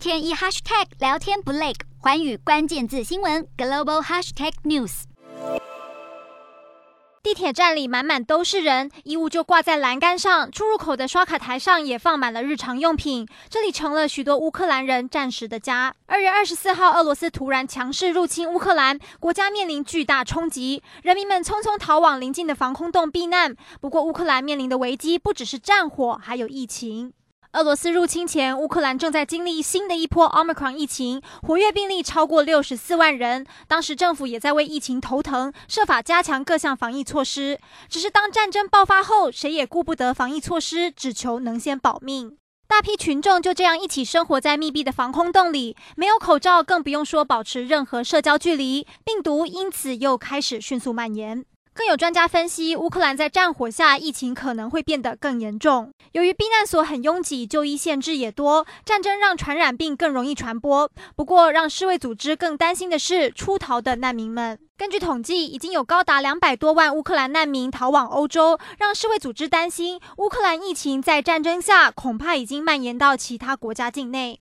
天一 hashtag 聊天不累，环宇关键字新闻 global hashtag news。地铁站里满满都是人，衣物就挂在栏杆上，出入口的刷卡台上也放满了日常用品。这里成了许多乌克兰人暂时的家。二月二十四号，俄罗斯突然强势入侵乌克兰，国家面临巨大冲击，人民们匆匆逃往邻近的防空洞避难。不过，乌克兰面临的危机不只是战火，还有疫情。俄罗斯入侵前，乌克兰正在经历新的一波 Omicron 疫情，活跃病例超过六十四万人。当时政府也在为疫情头疼，设法加强各项防疫措施。只是当战争爆发后，谁也顾不得防疫措施，只求能先保命。大批群众就这样一起生活在密闭的防空洞里，没有口罩，更不用说保持任何社交距离。病毒因此又开始迅速蔓延。更有专家分析，乌克兰在战火下，疫情可能会变得更严重。由于避难所很拥挤，就医限制也多，战争让传染病更容易传播。不过，让世卫组织更担心的是出逃的难民们。根据统计，已经有高达两百多万乌克兰难民逃往欧洲，让世卫组织担心，乌克兰疫情在战争下恐怕已经蔓延到其他国家境内。